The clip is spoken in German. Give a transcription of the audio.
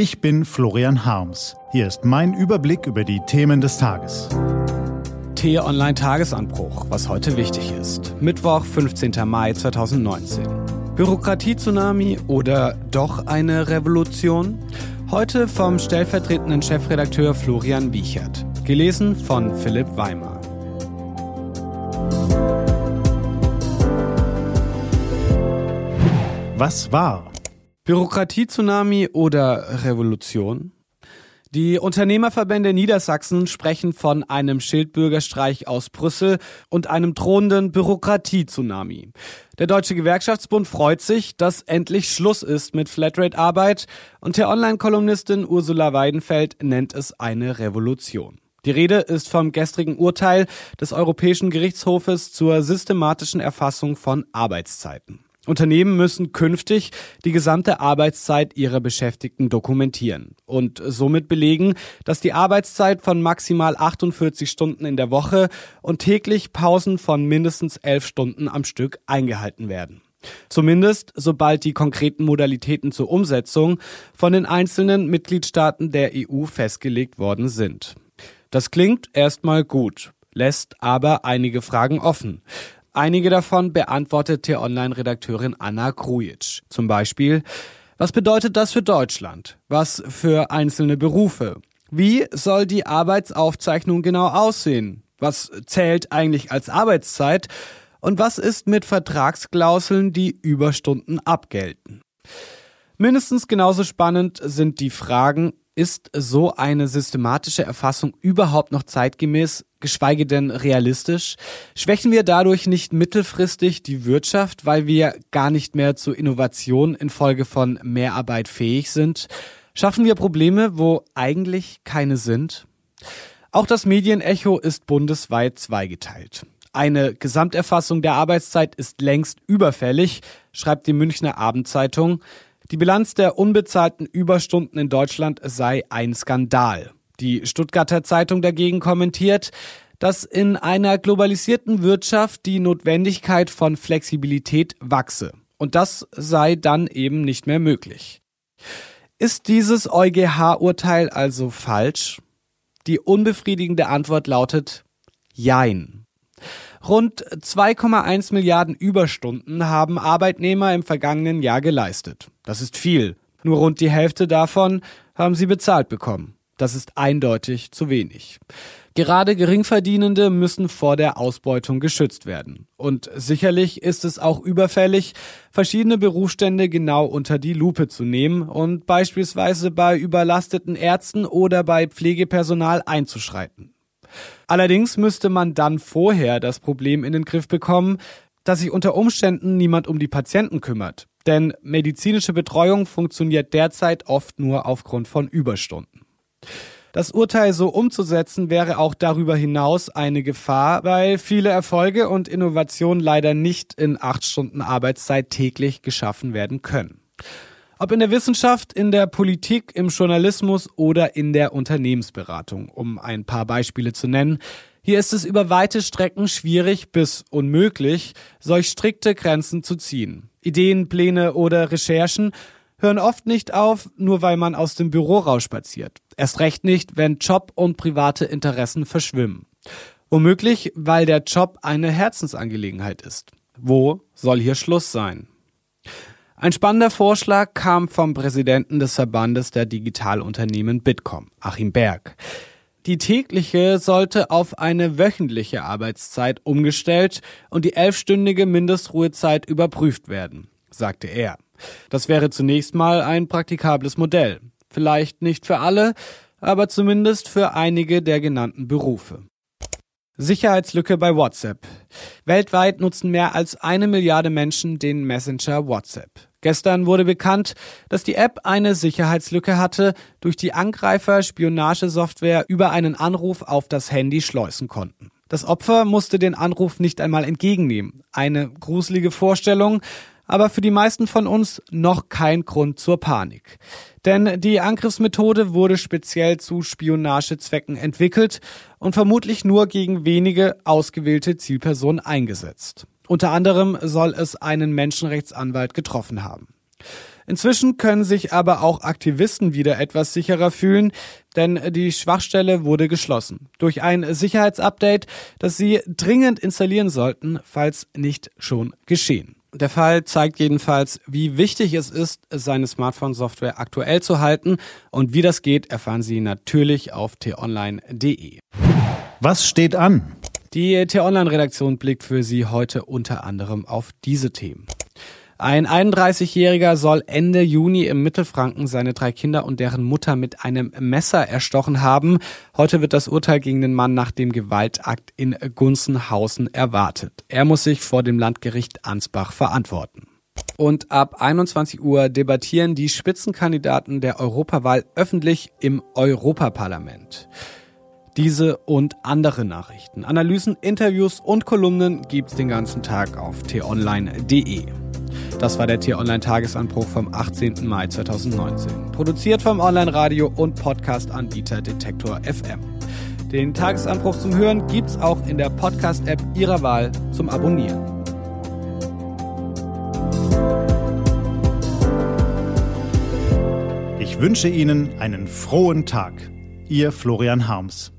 Ich bin Florian Harms. Hier ist mein Überblick über die Themen des Tages. T-Online Tagesanbruch, was heute wichtig ist. Mittwoch, 15. Mai 2019. Bürokratie-Tsunami oder doch eine Revolution? Heute vom stellvertretenden Chefredakteur Florian Wiechert. Gelesen von Philipp Weimer. Was war? Bürokratie-Tsunami oder Revolution? Die Unternehmerverbände Niedersachsen sprechen von einem Schildbürgerstreich aus Brüssel und einem drohenden Bürokratie-Tsunami. Der Deutsche Gewerkschaftsbund freut sich, dass endlich Schluss ist mit Flatrate-Arbeit und der Online-Kolumnistin Ursula Weidenfeld nennt es eine Revolution. Die Rede ist vom gestrigen Urteil des Europäischen Gerichtshofes zur systematischen Erfassung von Arbeitszeiten. Unternehmen müssen künftig die gesamte Arbeitszeit ihrer Beschäftigten dokumentieren und somit belegen, dass die Arbeitszeit von maximal 48 Stunden in der Woche und täglich Pausen von mindestens 11 Stunden am Stück eingehalten werden. Zumindest sobald die konkreten Modalitäten zur Umsetzung von den einzelnen Mitgliedstaaten der EU festgelegt worden sind. Das klingt erstmal gut, lässt aber einige Fragen offen. Einige davon beantwortet T-Online-Redakteurin Anna Krujic. Zum Beispiel, was bedeutet das für Deutschland? Was für einzelne Berufe? Wie soll die Arbeitsaufzeichnung genau aussehen? Was zählt eigentlich als Arbeitszeit? Und was ist mit Vertragsklauseln, die Überstunden abgelten? Mindestens genauso spannend sind die Fragen, ist so eine systematische Erfassung überhaupt noch zeitgemäß, geschweige denn realistisch? Schwächen wir dadurch nicht mittelfristig die Wirtschaft, weil wir gar nicht mehr zu Innovation infolge von Mehrarbeit fähig sind? Schaffen wir Probleme, wo eigentlich keine sind? Auch das Medienecho ist bundesweit zweigeteilt. Eine Gesamterfassung der Arbeitszeit ist längst überfällig, schreibt die Münchner Abendzeitung. Die Bilanz der unbezahlten Überstunden in Deutschland sei ein Skandal. Die Stuttgarter Zeitung dagegen kommentiert, dass in einer globalisierten Wirtschaft die Notwendigkeit von Flexibilität wachse. Und das sei dann eben nicht mehr möglich. Ist dieses EuGH-Urteil also falsch? Die unbefriedigende Antwort lautet Jein. Rund 2,1 Milliarden Überstunden haben Arbeitnehmer im vergangenen Jahr geleistet. Das ist viel. Nur rund die Hälfte davon haben sie bezahlt bekommen. Das ist eindeutig zu wenig. Gerade Geringverdienende müssen vor der Ausbeutung geschützt werden. Und sicherlich ist es auch überfällig, verschiedene Berufsstände genau unter die Lupe zu nehmen und beispielsweise bei überlasteten Ärzten oder bei Pflegepersonal einzuschreiten. Allerdings müsste man dann vorher das Problem in den Griff bekommen, dass sich unter Umständen niemand um die Patienten kümmert. Denn medizinische Betreuung funktioniert derzeit oft nur aufgrund von Überstunden. Das Urteil so umzusetzen wäre auch darüber hinaus eine Gefahr, weil viele Erfolge und Innovationen leider nicht in acht Stunden Arbeitszeit täglich geschaffen werden können. Ob in der Wissenschaft, in der Politik, im Journalismus oder in der Unternehmensberatung, um ein paar Beispiele zu nennen. Hier ist es über weite Strecken schwierig bis unmöglich, solch strikte Grenzen zu ziehen. Ideen, Pläne oder Recherchen hören oft nicht auf, nur weil man aus dem Büro rausspaziert. Erst recht nicht, wenn Job und private Interessen verschwimmen. Womöglich, weil der Job eine Herzensangelegenheit ist. Wo soll hier Schluss sein? Ein spannender Vorschlag kam vom Präsidenten des Verbandes der Digitalunternehmen Bitkom, Achim Berg. Die tägliche sollte auf eine wöchentliche Arbeitszeit umgestellt und die elfstündige Mindestruhezeit überprüft werden, sagte er. Das wäre zunächst mal ein praktikables Modell. Vielleicht nicht für alle, aber zumindest für einige der genannten Berufe. Sicherheitslücke bei WhatsApp. Weltweit nutzen mehr als eine Milliarde Menschen den Messenger WhatsApp. Gestern wurde bekannt, dass die App eine Sicherheitslücke hatte, durch die Angreifer Spionagesoftware über einen Anruf auf das Handy schleusen konnten. Das Opfer musste den Anruf nicht einmal entgegennehmen. Eine gruselige Vorstellung, aber für die meisten von uns noch kein Grund zur Panik. Denn die Angriffsmethode wurde speziell zu Spionagezwecken entwickelt und vermutlich nur gegen wenige ausgewählte Zielpersonen eingesetzt. Unter anderem soll es einen Menschenrechtsanwalt getroffen haben. Inzwischen können sich aber auch Aktivisten wieder etwas sicherer fühlen, denn die Schwachstelle wurde geschlossen. Durch ein Sicherheitsupdate, das sie dringend installieren sollten, falls nicht schon geschehen. Der Fall zeigt jedenfalls, wie wichtig es ist, seine Smartphone-Software aktuell zu halten. Und wie das geht, erfahren Sie natürlich auf t-online.de. Was steht an? Die T-Online-Redaktion blickt für Sie heute unter anderem auf diese Themen. Ein 31-Jähriger soll Ende Juni im Mittelfranken seine drei Kinder und deren Mutter mit einem Messer erstochen haben. Heute wird das Urteil gegen den Mann nach dem Gewaltakt in Gunzenhausen erwartet. Er muss sich vor dem Landgericht Ansbach verantworten. Und ab 21 Uhr debattieren die Spitzenkandidaten der Europawahl öffentlich im Europaparlament. Diese und andere Nachrichten, Analysen, Interviews und Kolumnen gibt's den ganzen Tag auf t-online.de. Das war der T-Online-Tagesanbruch vom 18. Mai 2019. Produziert vom Online-Radio- und Podcast-Anbieter Detektor FM. Den Tagesanbruch zum Hören gibt's auch in der Podcast-App Ihrer Wahl zum Abonnieren. Ich wünsche Ihnen einen frohen Tag. Ihr Florian Harms.